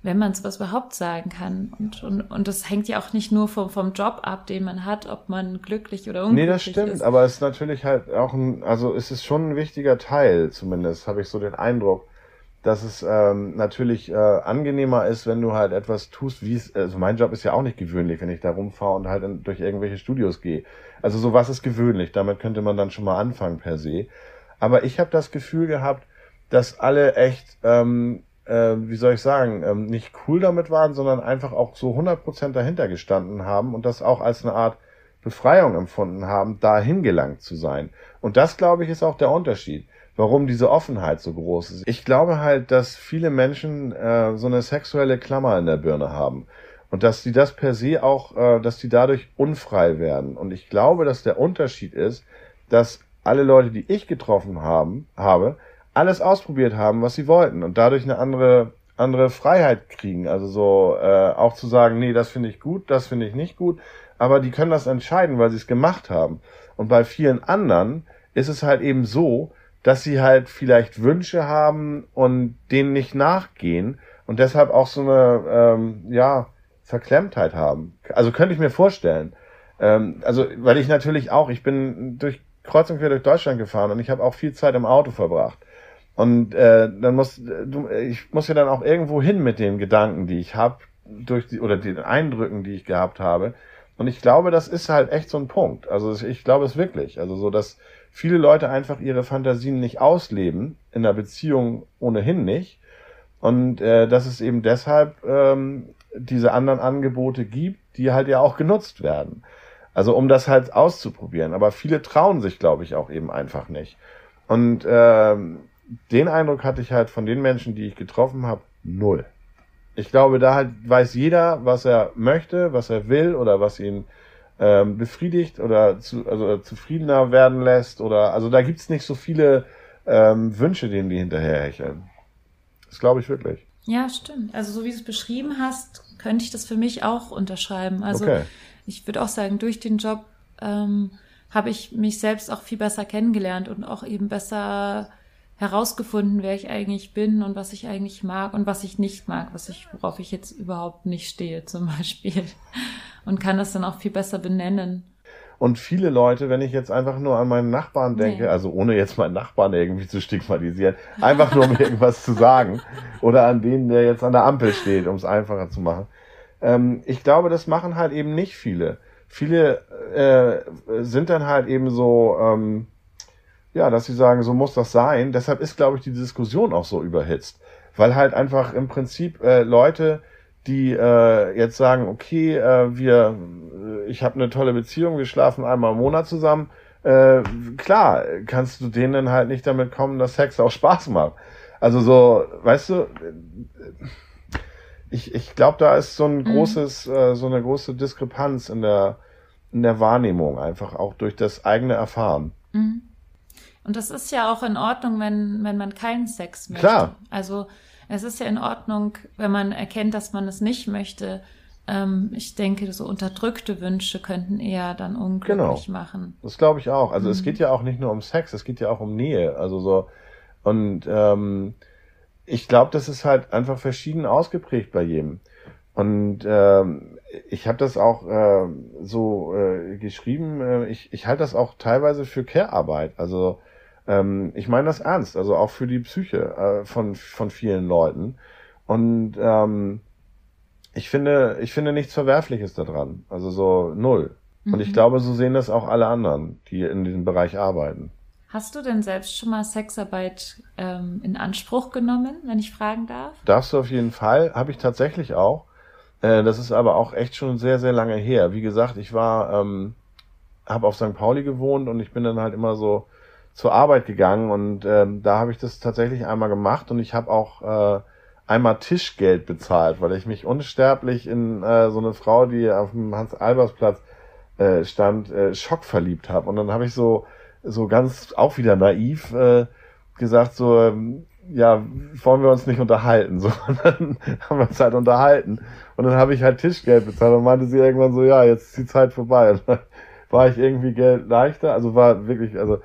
S1: wenn man sowas überhaupt sagen kann? Und, und, und das hängt ja auch nicht nur vom, vom Job ab, den man hat, ob man glücklich oder unglücklich
S2: Nee, das stimmt,
S1: ist.
S2: aber es ist natürlich halt auch ein, also es ist schon ein wichtiger Teil, zumindest habe ich so den Eindruck, dass es ähm, natürlich äh, angenehmer ist, wenn du halt etwas tust, wie es, also mein Job ist ja auch nicht gewöhnlich, wenn ich da rumfahre und halt in, durch irgendwelche Studios gehe. Also sowas ist gewöhnlich, damit könnte man dann schon mal anfangen per se. Aber ich habe das Gefühl gehabt, dass alle echt, ähm, äh, wie soll ich sagen, ähm, nicht cool damit waren, sondern einfach auch so 100% dahinter gestanden haben und das auch als eine Art Befreiung empfunden haben, dahin gelangt zu sein. Und das, glaube ich, ist auch der Unterschied, warum diese Offenheit so groß ist. Ich glaube halt, dass viele Menschen äh, so eine sexuelle Klammer in der Birne haben. Und dass die das per se auch, äh, dass die dadurch unfrei werden. Und ich glaube, dass der Unterschied ist, dass alle Leute, die ich getroffen haben, habe, alles ausprobiert haben, was sie wollten und dadurch eine andere andere Freiheit kriegen. Also so äh, auch zu sagen, nee, das finde ich gut, das finde ich nicht gut, aber die können das entscheiden, weil sie es gemacht haben. Und bei vielen anderen ist es halt eben so, dass sie halt vielleicht Wünsche haben und denen nicht nachgehen und deshalb auch so eine ähm, ja Verklemmtheit haben. Also könnte ich mir vorstellen. Ähm, also weil ich natürlich auch, ich bin durch kreuz und quer durch Deutschland gefahren und ich habe auch viel Zeit im Auto verbracht. Und äh, dann muss du, ich muss ja dann auch irgendwo hin mit den Gedanken, die ich habe, durch die oder den Eindrücken, die ich gehabt habe. Und ich glaube, das ist halt echt so ein Punkt. Also ich glaube es wirklich. Also so, dass viele Leute einfach ihre Fantasien nicht ausleben, in der Beziehung ohnehin nicht. Und äh, dass es eben deshalb ähm, diese anderen Angebote gibt, die halt ja auch genutzt werden. Also um das halt auszuprobieren. Aber viele trauen sich, glaube ich, auch eben einfach nicht. Und ähm, den Eindruck hatte ich halt von den Menschen, die ich getroffen habe, null. Ich glaube, da halt weiß jeder, was er möchte, was er will oder was ihn ähm, befriedigt oder zu, also zufriedener werden lässt oder also da gibt's nicht so viele ähm, Wünsche, denen die hinterherhecheln. Das glaube ich wirklich.
S1: Ja, stimmt. Also so wie du es beschrieben hast, könnte ich das für mich auch unterschreiben. Also
S2: Okay.
S1: ich würde auch sagen, durch den Job ähm, habe ich mich selbst auch viel besser kennengelernt und auch eben besser herausgefunden, wer ich eigentlich bin und was ich eigentlich mag und was ich nicht mag, was ich, worauf ich jetzt überhaupt nicht stehe, zum Beispiel. Und kann das dann auch viel besser benennen.
S2: Und viele Leute, wenn ich jetzt einfach nur an meinen Nachbarn denke,
S1: Nee.
S2: also ohne jetzt meinen Nachbarn irgendwie zu stigmatisieren, einfach nur um irgendwas zu sagen, oder an den, der jetzt an der Ampel steht, um es einfacher zu machen. Ähm, ich glaube, das machen halt eben nicht viele. Viele äh, sind dann halt eben so, ähm, ja, dass sie sagen, so muss das sein. Deshalb ist, glaube ich, die Diskussion auch so überhitzt. Weil halt einfach im Prinzip äh, Leute, die äh, jetzt sagen, okay, äh, wir, ich habe eine tolle Beziehung, wir schlafen einmal im Monat zusammen. Äh, klar, kannst du denen halt nicht damit kommen, dass Sex auch Spaß macht. Also so, weißt du, ich, ich glaube, da ist so ein großes, äh, so eine große Diskrepanz in der, in der Wahrnehmung, einfach auch durch das eigene Erfahren.
S1: Mhm. Und das ist ja auch in Ordnung, wenn, wenn man keinen Sex möchte.
S2: Klar.
S1: Also es ist ja in Ordnung, wenn man erkennt, dass man es nicht möchte. Ähm, ich denke, so unterdrückte Wünsche könnten eher dann unglücklich
S2: Genau.
S1: machen.
S2: Das glaube ich auch. Also es
S1: Mhm.
S2: geht ja auch nicht nur um Sex, es geht ja auch um Nähe. Also so und ähm, ich glaube, das ist halt einfach verschieden ausgeprägt bei jedem. Und ähm, ich habe das auch äh, so äh, geschrieben. Äh, ich ich halte das auch teilweise für Care-Arbeit. Also ähm, ich meine das ernst. Also auch für die Psyche äh, von von vielen Leuten. Und ähm, ich finde ich finde nichts Verwerfliches daran. Also so null. Und ich
S1: Mhm.
S2: glaube, so sehen das auch alle anderen, die in diesem Bereich arbeiten.
S1: Hast du denn selbst schon mal Sexarbeit ähm, in Anspruch genommen, wenn ich fragen darf?
S2: Darfst du auf jeden Fall, habe ich tatsächlich auch. Äh, das ist aber auch echt schon sehr, sehr lange her. Wie gesagt, ich war, ähm, habe auf St. Pauli gewohnt und ich bin dann halt immer so zur Arbeit gegangen und ähm, da habe ich das tatsächlich einmal gemacht und ich habe auch äh, einmal Tischgeld bezahlt, weil ich mich unsterblich in äh, so eine Frau, die auf dem Hans-Albers-Platz äh, stand, äh, schockverliebt habe. Und dann habe ich so, so ganz auch wieder naiv äh, gesagt, so, ähm, ja, wollen wir uns nicht unterhalten? So, und dann haben wir uns halt unterhalten. Und dann habe ich halt Tischgeld bezahlt und meinte sie irgendwann so, ja, jetzt ist die Zeit vorbei. Und dann war ich irgendwie Geld leichter, also war wirklich, also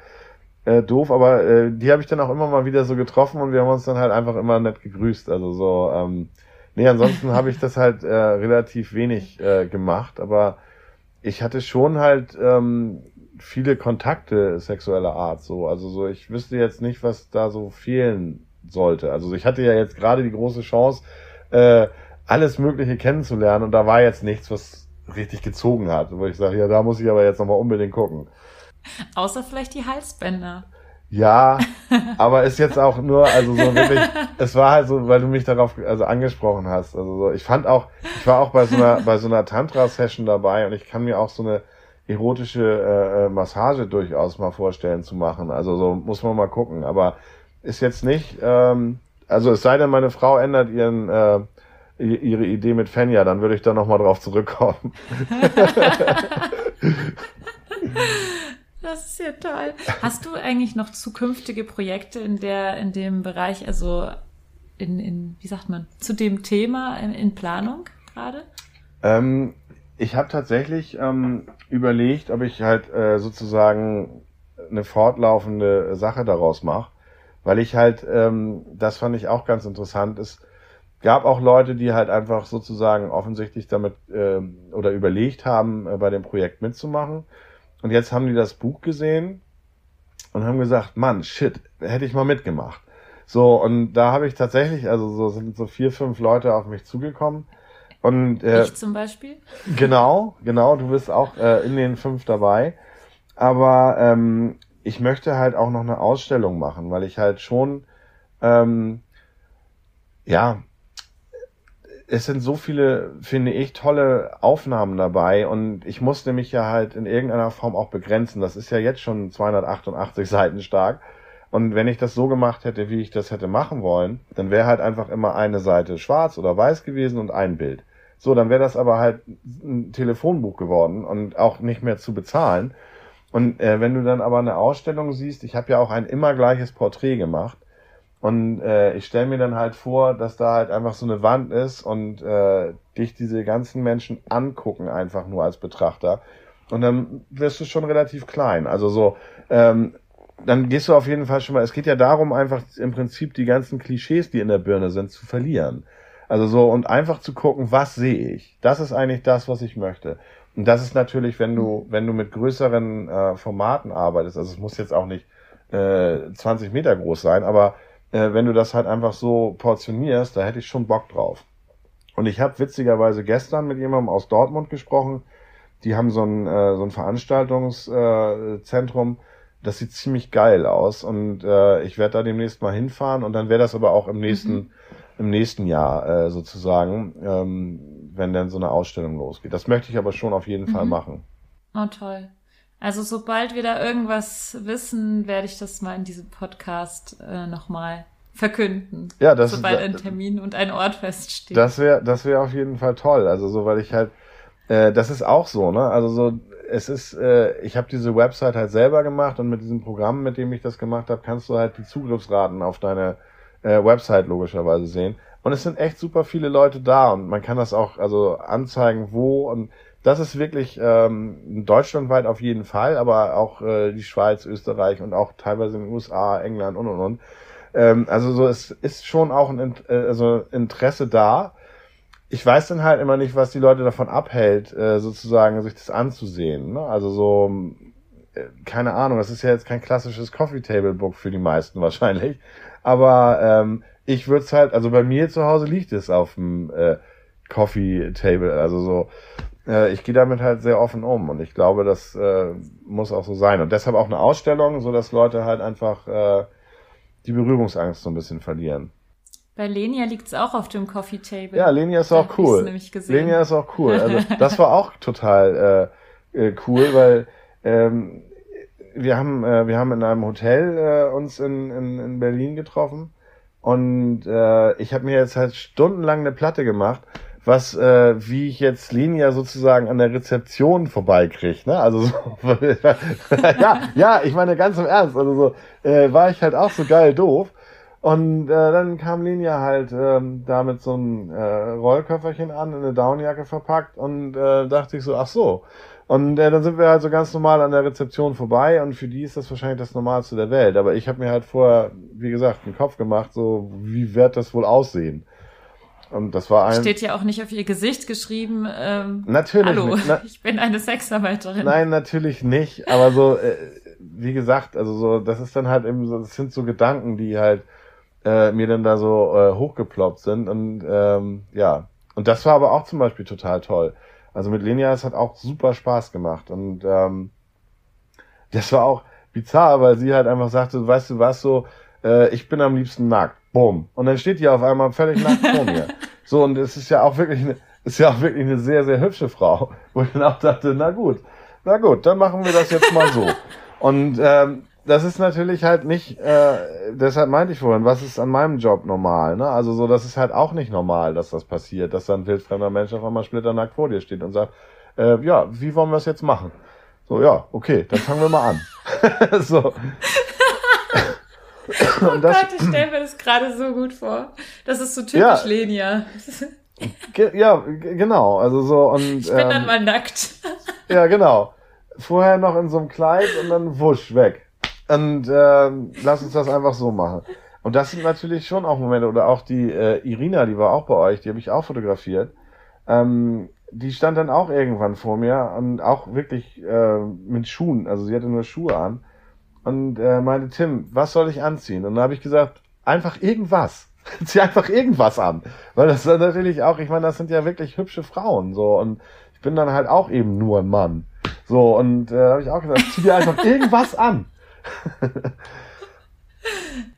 S2: äh, doof, aber äh, die habe ich dann auch immer mal wieder so getroffen und wir haben uns dann halt einfach immer nett gegrüßt. Also so, ähm, nee, ansonsten habe ich das halt äh, relativ wenig äh, gemacht, aber ich hatte schon halt ähm, viele Kontakte sexueller Art, so. Also so, ich wüsste jetzt nicht, was da so fehlen sollte. Also ich hatte ja jetzt gerade die große Chance, äh, alles Mögliche kennenzulernen und da war jetzt nichts, was richtig gezogen hat, wo ich sage, ja, da muss ich aber jetzt nochmal unbedingt gucken.
S1: Außer vielleicht die Halsbänder.
S2: Ja, aber ist jetzt auch nur, also so wirklich, es war halt so, weil du mich darauf also angesprochen hast. Also so, ich fand auch, ich war auch bei so einer, bei so einer Tantra-Session dabei und ich kann mir auch so eine erotische äh, äh, Massage durchaus mal vorstellen zu machen. Also so muss man mal gucken. Aber ist jetzt nicht, ähm, also es sei denn, meine Frau ändert ihren äh, ihre Idee mit Fenja, dann würde ich da nochmal drauf zurückkommen.
S1: Das ist ja toll. Hast du eigentlich noch zukünftige Projekte in der, in dem Bereich, also in, in, wie sagt man, zu dem Thema in, in Planung gerade?
S2: Ähm, ich habe tatsächlich ähm, überlegt, ob ich halt äh, sozusagen eine fortlaufende Sache daraus mache, weil ich halt, ähm, das fand ich auch ganz interessant, es gab auch Leute, die halt einfach sozusagen offensichtlich damit ähm, oder überlegt haben, äh, bei dem Projekt mitzumachen. Und jetzt haben die das Buch gesehen und haben gesagt, Mann, shit, hätte ich mal mitgemacht. So, und da habe ich tatsächlich, also so sind so vier, fünf Leute auf mich zugekommen. Und äh,
S1: ich zum Beispiel?
S2: Genau, genau, du bist auch äh, in den fünf dabei. Aber ähm, ich möchte halt auch noch eine Ausstellung machen, weil ich halt schon, ähm, ja, es sind so viele, finde ich, tolle Aufnahmen dabei und ich musste mich ja halt in irgendeiner Form auch begrenzen. Das ist ja jetzt schon 288 Seiten stark. Und wenn ich das so gemacht hätte, wie ich das hätte machen wollen, dann wäre halt einfach immer eine Seite schwarz oder weiß gewesen und ein Bild. So, dann wäre das aber halt ein Telefonbuch geworden und auch nicht mehr zu bezahlen. Und äh, wenn du dann aber eine Ausstellung siehst, ich habe ja auch ein immer gleiches Porträt gemacht und äh, ich stelle mir dann halt vor, dass da halt einfach so eine Wand ist und äh, dich diese ganzen Menschen angucken einfach nur als Betrachter und dann wirst du schon relativ klein. Also so, ähm, dann gehst du auf jeden Fall schon mal, es geht ja darum, einfach im Prinzip die ganzen Klischees, die in der Birne sind, zu verlieren. Also so, und einfach zu gucken, was sehe ich? Das ist eigentlich das, was ich möchte. Und das ist natürlich, wenn du, wenn du mit größeren äh, Formaten arbeitest, also es muss jetzt auch nicht äh, 20 Meter groß sein, aber äh, wenn du das halt einfach so portionierst, da hätte ich schon Bock drauf. Und ich habe witzigerweise gestern mit jemandem aus Dortmund gesprochen, die haben so ein, äh, so ein Veranstaltungszentrum, äh, das sieht ziemlich geil aus und äh, ich werde da demnächst mal hinfahren und dann wäre das aber auch im nächsten, mhm. im nächsten Jahr äh, sozusagen, ähm, wenn dann so eine Ausstellung losgeht. Das möchte ich aber schon auf jeden mhm. Fall machen.
S1: Oh, toll. Also sobald wir da irgendwas wissen, werde ich das mal in diesem Podcast äh, nochmal verkünden.
S2: Ja, das
S1: sobald ein Termin und ein Ort feststeht.
S2: Das wäre, das wäre auf jeden Fall toll. Also so, weil ich halt, äh, das ist auch so, ne? Also so, es ist, äh, ich habe diese Website halt selber gemacht und mit diesem Programm, mit dem ich das gemacht habe, kannst du halt die Zugriffsraten auf deine äh, Website logischerweise sehen. Und es sind echt super viele Leute da und man kann das auch also anzeigen, wo und das ist wirklich ähm, deutschlandweit auf jeden Fall, aber auch äh, die Schweiz, Österreich und auch teilweise in den USA, England und und und. Ähm, also so es ist schon auch ein äh, also Interesse da. Ich weiß dann halt immer nicht, was die Leute davon abhält, äh, sozusagen sich das anzusehen. Ne? Also so äh, keine Ahnung, das ist ja jetzt kein klassisches Coffee Table Book für die meisten wahrscheinlich, aber ähm, ich würde es halt, also bei mir zu Hause liegt es auf dem äh, Coffee Table, also so äh, ich gehe damit halt sehr offen um und ich glaube, das äh, muss auch so sein. Und deshalb auch eine Ausstellung, so dass Leute halt einfach äh, die Berührungsangst so ein bisschen verlieren.
S1: Bei Lenia liegt es auch auf dem Coffee Table.
S2: Ja, Lenia ist auch cool. Lenia ist auch cool. Also das war auch total äh, äh, cool, weil ähm, wir haben äh, wir haben in einem Hotel äh, uns in, in, in Berlin getroffen und äh, ich habe mir jetzt halt stundenlang eine Platte gemacht was, äh, wie ich jetzt Linia sozusagen an der Rezeption vorbeikriege, ne? Also so, ja, ja, ich meine ganz im Ernst, also so äh, war ich halt auch so geil doof. Und äh, dann kam Linia halt ähm, da mit so einem äh, Rollköfferchen an, in eine Downjacke verpackt und äh, dachte ich so, ach so. Und äh, dann sind wir halt so ganz normal an der Rezeption vorbei und für die ist das wahrscheinlich das Normalste der Welt. Aber ich habe mir halt vorher, wie gesagt, einen Kopf gemacht, so wie wird das wohl aussehen? Und das war ein.
S1: Steht ja auch nicht auf ihr Gesicht geschrieben. Ähm,
S2: natürlich.
S1: Hallo,
S2: nicht.
S1: Na, ich bin eine Sexarbeiterin.
S2: Nein, natürlich nicht. Aber so, äh, wie gesagt, also so, das ist dann halt eben so, das sind so Gedanken, die halt äh, mir dann da so äh, hochgeploppt sind. Und ähm, ja. Und das war aber auch zum Beispiel total toll. Also mit Lenia, es hat auch super Spaß gemacht. Und ähm, das war auch bizarr, weil sie halt einfach sagte, weißt du was, so, äh, ich bin am liebsten nackt. Bumm. Und dann steht die auf einmal völlig nackt vor mir. So, und es ist ja auch wirklich eine, ist ja auch wirklich eine sehr, sehr hübsche Frau. Wo ich dann auch dachte, na gut, na gut, dann machen wir das jetzt mal so. Und ähm, das ist natürlich halt nicht, äh, deshalb meinte ich vorhin, was ist an meinem Job normal? Ne? Also so, das ist halt auch nicht normal, dass das passiert, dass dann ein wildfremder Mensch auf einmal splitternackt vor dir steht und sagt, äh, ja, wie wollen wir es jetzt machen? So, ja, okay, dann fangen wir mal an. so.
S1: oh das, Gott, ich stelle mir das gerade so gut vor. Das ist so typisch ja, Lenia.
S2: ja, genau. Also so und
S1: ich bin ähm, dann mal nackt.
S2: ja, genau. Vorher noch in so einem Kleid und dann wusch weg. Und ähm, lass uns das einfach so machen. Und das sind natürlich schon auch Momente, oder auch die äh, Irina, die war auch bei euch, die habe ich auch fotografiert. Ähm, die stand dann auch irgendwann vor mir und auch wirklich äh, mit Schuhen, also sie hatte nur Schuhe an und äh, meinte, Tim, was soll ich anziehen? Und dann habe ich gesagt, einfach irgendwas. Zieh einfach irgendwas an. Weil das ist natürlich auch, ich meine, das sind ja wirklich hübsche Frauen. so Und ich bin dann halt auch eben nur ein Mann. So, und äh, habe ich auch gesagt, zieh dir einfach irgendwas an.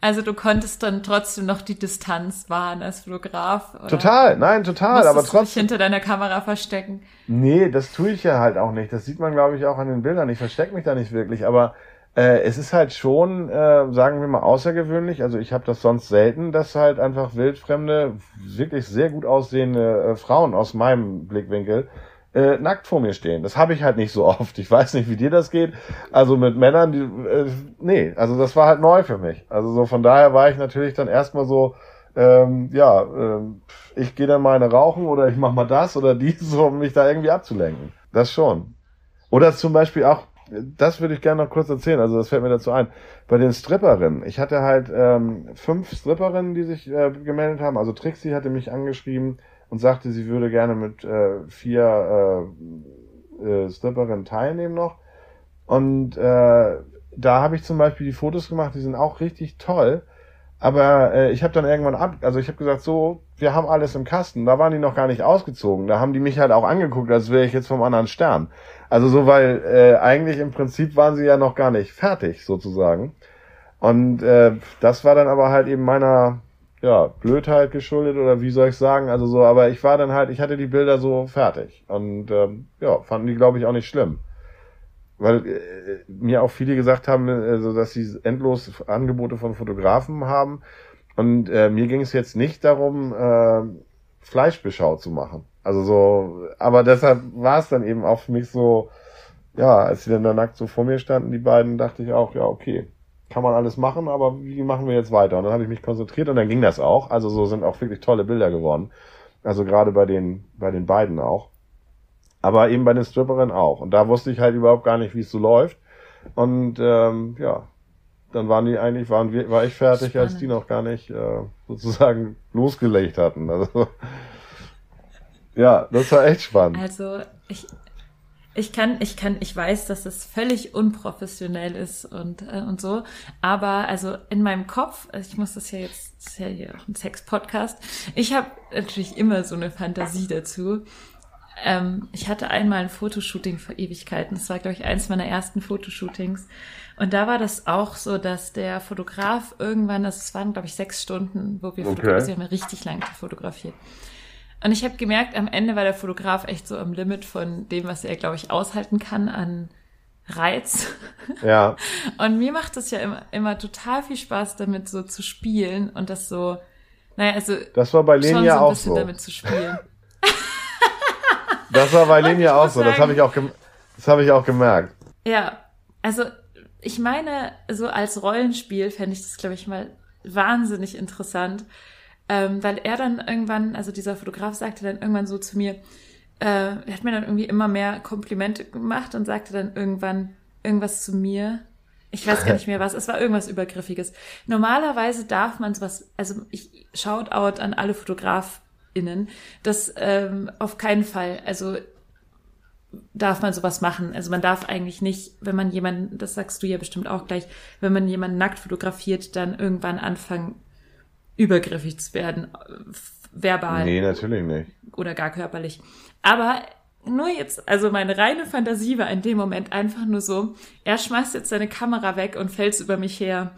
S1: Also du konntest dann trotzdem noch die Distanz wahren als Fotograf. Oder?
S2: Total, nein, total, aber trotzdem. Du dich
S1: hinter deiner Kamera verstecken.
S2: Nee, das tue ich ja halt auch nicht. Das sieht man, glaube ich, auch an den Bildern. Ich verstecke mich da nicht wirklich, aber äh, es ist halt schon, äh, sagen wir mal, außergewöhnlich. Also ich habe das sonst selten, dass halt einfach wildfremde, wirklich sehr gut aussehende äh, Frauen aus meinem Blickwinkel äh, nackt vor mir stehen. Das habe ich halt nicht so oft. Ich weiß nicht, wie dir das geht. Also mit Männern, die, äh, nee, also das war halt neu für mich. Also so von daher war ich natürlich dann erstmal so, ähm, ja, äh, ich gehe dann mal eine rauchen oder ich mach mal das oder dies, um mich da irgendwie abzulenken. Das schon. Oder zum Beispiel auch das würde ich gerne noch kurz erzählen. Also das fällt mir dazu ein. Bei den Stripperinnen. Ich hatte halt ähm, fünf Stripperinnen, die sich äh, gemeldet haben. Also Trixie hatte mich angeschrieben und sagte, sie würde gerne mit äh, vier äh, äh, Stripperinnen teilnehmen noch. Und äh, da habe ich zum Beispiel die Fotos gemacht, die sind auch richtig toll. Aber äh, ich habe dann irgendwann ab, also ich habe gesagt, so, wir haben alles im Kasten. Da waren die noch gar nicht ausgezogen. Da haben die mich halt auch angeguckt, als wäre ich jetzt vom anderen Stern. Also so, weil äh, eigentlich im Prinzip waren sie ja noch gar nicht fertig, sozusagen. Und äh, das war dann aber halt eben meiner ja, Blödheit geschuldet oder wie soll ich sagen, also so, aber ich war dann halt, ich hatte die Bilder so fertig und ähm, ja, fanden die glaube ich auch nicht schlimm weil äh, mir auch viele gesagt haben, also, dass sie endlos Angebote von Fotografen haben. Und äh, mir ging es jetzt nicht darum, äh, Fleischbeschau zu machen. Also so, aber deshalb war es dann eben auch für mich so, ja, als sie dann da nackt so vor mir standen, die beiden, dachte ich auch, ja, okay, kann man alles machen, aber wie machen wir jetzt weiter? Und dann habe ich mich konzentriert und dann ging das auch. Also so sind auch wirklich tolle Bilder geworden. Also gerade bei den, bei den beiden auch. Aber eben bei den Stripperinnen auch. Und da wusste ich halt überhaupt gar nicht, wie es so läuft. Und ähm, ja, dann waren die eigentlich, waren wir, war ich fertig, Spannend. als die noch gar nicht äh, sozusagen losgelegt hatten. Also ja, das war echt spannend.
S1: Also ich, ich kann, ich kann, ich weiß, dass es völlig unprofessionell ist und äh, und so, aber also in meinem Kopf, also ich muss das ja jetzt, das ist ja hier auch ein Sex-Podcast, ich habe natürlich immer so eine Fantasie dazu, ähm, ich hatte einmal ein Fotoshooting vor Ewigkeiten. Das war, glaube ich, eins meiner ersten Fotoshootings. Und da war das auch so, dass der Fotograf irgendwann, das waren, glaube ich, sechs Stunden, wo wir okay. fotografiert haben, richtig lang fotografiert. Und ich habe gemerkt, am Ende war der Fotograf echt so am Limit von dem, was er, glaube ich, aushalten kann an Reiz.
S2: Ja.
S1: Und mir macht es ja immer, immer total viel Spaß, damit so zu spielen und das so, naja, also.
S2: Das war bei
S1: schon so
S2: ein
S1: bisschen
S2: so.
S1: damit zu spielen.
S2: Das war bei Linie auch so. Das habe ich auch, das habe ich auch gemerkt.
S1: Ja, also ich meine, so als Rollenspiel fände ich das, glaube ich, mal wahnsinnig interessant, ähm, weil er dann irgendwann, also dieser Fotograf sagte dann irgendwann so zu mir, äh, er hat mir dann irgendwie immer mehr Komplimente gemacht und sagte dann irgendwann irgendwas zu mir. Ich weiß gar nicht mehr was. Es war irgendwas Übergriffiges. Normalerweise darf man sowas, also ich shout out an alle Fotograf, innen, das ähm, auf keinen Fall, also darf man sowas machen. Also man darf eigentlich nicht, wenn man jemanden, das sagst du ja bestimmt auch gleich, wenn man jemanden nackt fotografiert, dann irgendwann anfangen, übergriffig zu werden, verbal.
S2: Nee, natürlich nicht.
S1: Oder gar körperlich. Aber nur jetzt, also meine reine Fantasie war in dem Moment einfach nur so, er schmeißt jetzt seine Kamera weg und fällt über mich her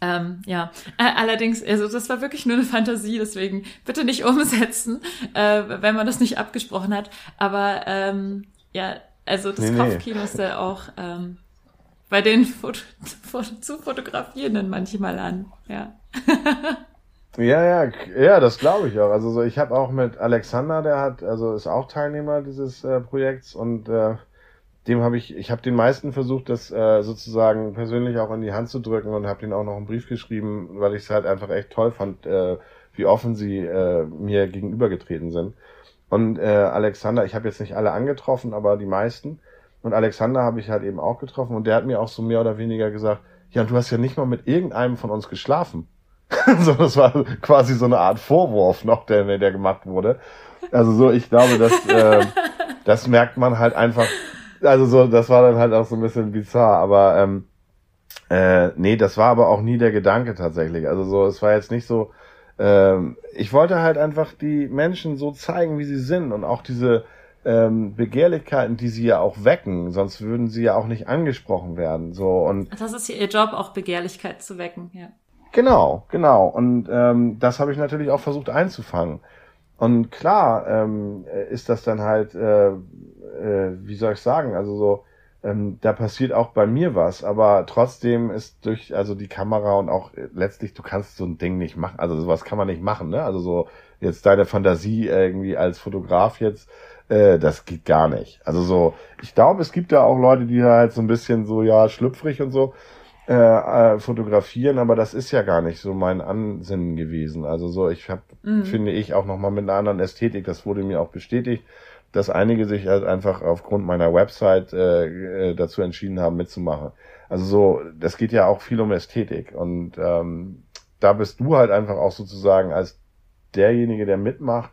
S1: ähm, ja, allerdings, also das war wirklich nur eine Fantasie, deswegen bitte nicht umsetzen, äh, wenn man das nicht abgesprochen hat. Aber ähm, ja, also das nee, Kopfkino nee. ist ja auch ähm, bei den Foto zu Fotografierenden manchmal an, ja.
S2: ja, ja, ja, das glaube ich auch. Also so, ich habe auch mit Alexander, der hat, also ist auch Teilnehmer dieses äh, Projekts und äh, dem habe ich, ich habe den meisten versucht, das äh, sozusagen persönlich auch in die Hand zu drücken und habe den auch noch einen Brief geschrieben, weil ich es halt einfach echt toll fand, äh, wie offen sie äh, mir gegenübergetreten sind. Und äh, Alexander, ich habe jetzt nicht alle angetroffen, aber die meisten. Und Alexander habe ich halt eben auch getroffen und der hat mir auch so mehr oder weniger gesagt, ja, du hast ja nicht mal mit irgendeinem von uns geschlafen. so, das war quasi so eine Art Vorwurf noch, der, der gemacht wurde. Also so, ich glaube, dass äh, das merkt man halt einfach also so, das war dann halt auch so ein bisschen bizarr, aber ähm, äh, nee, das war aber auch nie der Gedanke tatsächlich. Also so, es war jetzt nicht so, ähm, ich wollte halt einfach die Menschen so zeigen, wie sie sind und auch diese ähm, Begehrlichkeiten, die sie ja auch wecken, sonst würden sie ja auch nicht angesprochen werden. So und
S1: das ist ihr Job, auch Begehrlichkeit zu wecken, ja.
S2: Genau, genau. Und ähm, das habe ich natürlich auch versucht einzufangen. Und klar ähm, ist das dann halt äh, äh, wie soll ich sagen, also so, ähm, da passiert auch bei mir was, aber trotzdem ist durch, also die Kamera und auch äh, letztlich, du kannst so ein Ding nicht machen, also sowas kann man nicht machen, ne? Also so jetzt deine Fantasie irgendwie als Fotograf jetzt, äh, das geht gar nicht. Also so, ich glaube, es gibt ja auch Leute, die halt so ein bisschen so, ja, schlüpfrig und so äh, äh, fotografieren, aber das ist ja gar nicht so mein Ansinnen gewesen. Also so, ich habe, mhm. finde ich, auch nochmal mit einer anderen Ästhetik, das wurde mir auch bestätigt, dass einige sich halt einfach aufgrund meiner Website äh, äh, dazu entschieden haben, mitzumachen. Also so, das geht ja auch viel um Ästhetik und ähm, da bist du halt einfach auch sozusagen als derjenige, der mitmacht,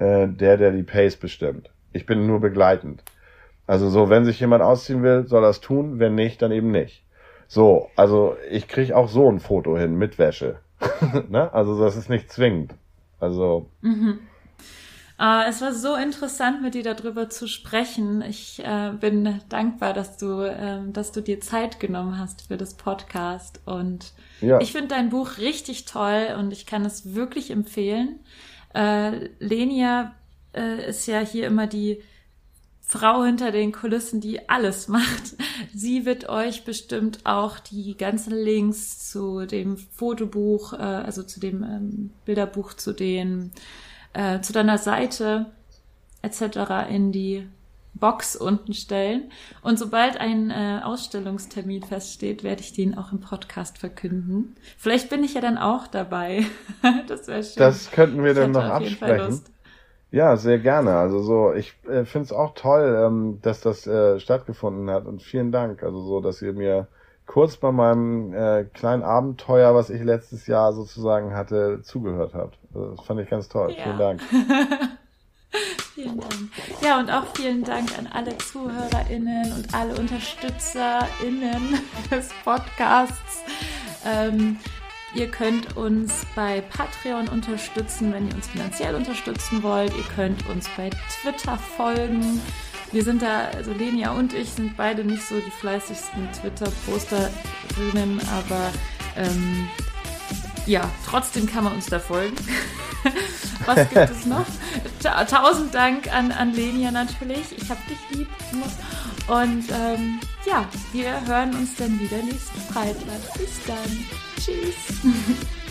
S2: äh, der, der die Pace bestimmt. Ich bin nur begleitend. Also so, wenn sich jemand ausziehen will, soll das tun, wenn nicht, dann eben nicht. So, also ich krieg auch so ein Foto hin mit Wäsche. ne? Also das ist nicht zwingend. Also.
S1: Mhm. Uh, es war so interessant, mit dir darüber zu sprechen. Ich äh, bin dankbar, dass du, ähm, dass du dir Zeit genommen hast für das Podcast. Und ja. ich finde dein Buch richtig toll und ich kann es wirklich empfehlen. Äh, Lenia äh, ist ja hier immer die Frau hinter den Kulissen, die alles macht. Sie wird euch bestimmt auch die ganzen Links zu dem Fotobuch, äh, also zu dem ähm, Bilderbuch, zu den äh, zu deiner Seite etc. in die Box unten stellen. Und sobald ein äh, Ausstellungstermin feststeht, werde ich den auch im Podcast verkünden. Vielleicht bin ich ja dann auch dabei.
S2: das wäre schön. Das könnten wir dann noch absprechen. Ja, sehr gerne. Also so, ich äh, finde es auch toll, ähm, dass das äh, stattgefunden hat und vielen Dank. Also so, dass ihr mir kurz bei meinem äh, kleinen Abenteuer, was ich letztes Jahr sozusagen hatte, zugehört habt. Also das fand ich ganz toll. Ja. Vielen Dank.
S1: vielen Dank. Ja, und auch vielen Dank an alle ZuhörerInnen und alle UnterstützerInnen des Podcasts. Ähm, Ihr könnt uns bei Patreon unterstützen, wenn ihr uns finanziell unterstützen wollt. Ihr könnt uns bei Twitter folgen. Wir sind da, also Lenia und ich sind beide nicht so die fleißigsten Twitter-Posterinnen, aber ähm, ja, trotzdem kann man uns da folgen. Was gibt es noch? Tausend Dank an, an Lenia natürlich. Ich hab dich lieb. Und ähm, ja, wir hören uns dann wieder nächsten Freitag. Bis dann. Tschüss.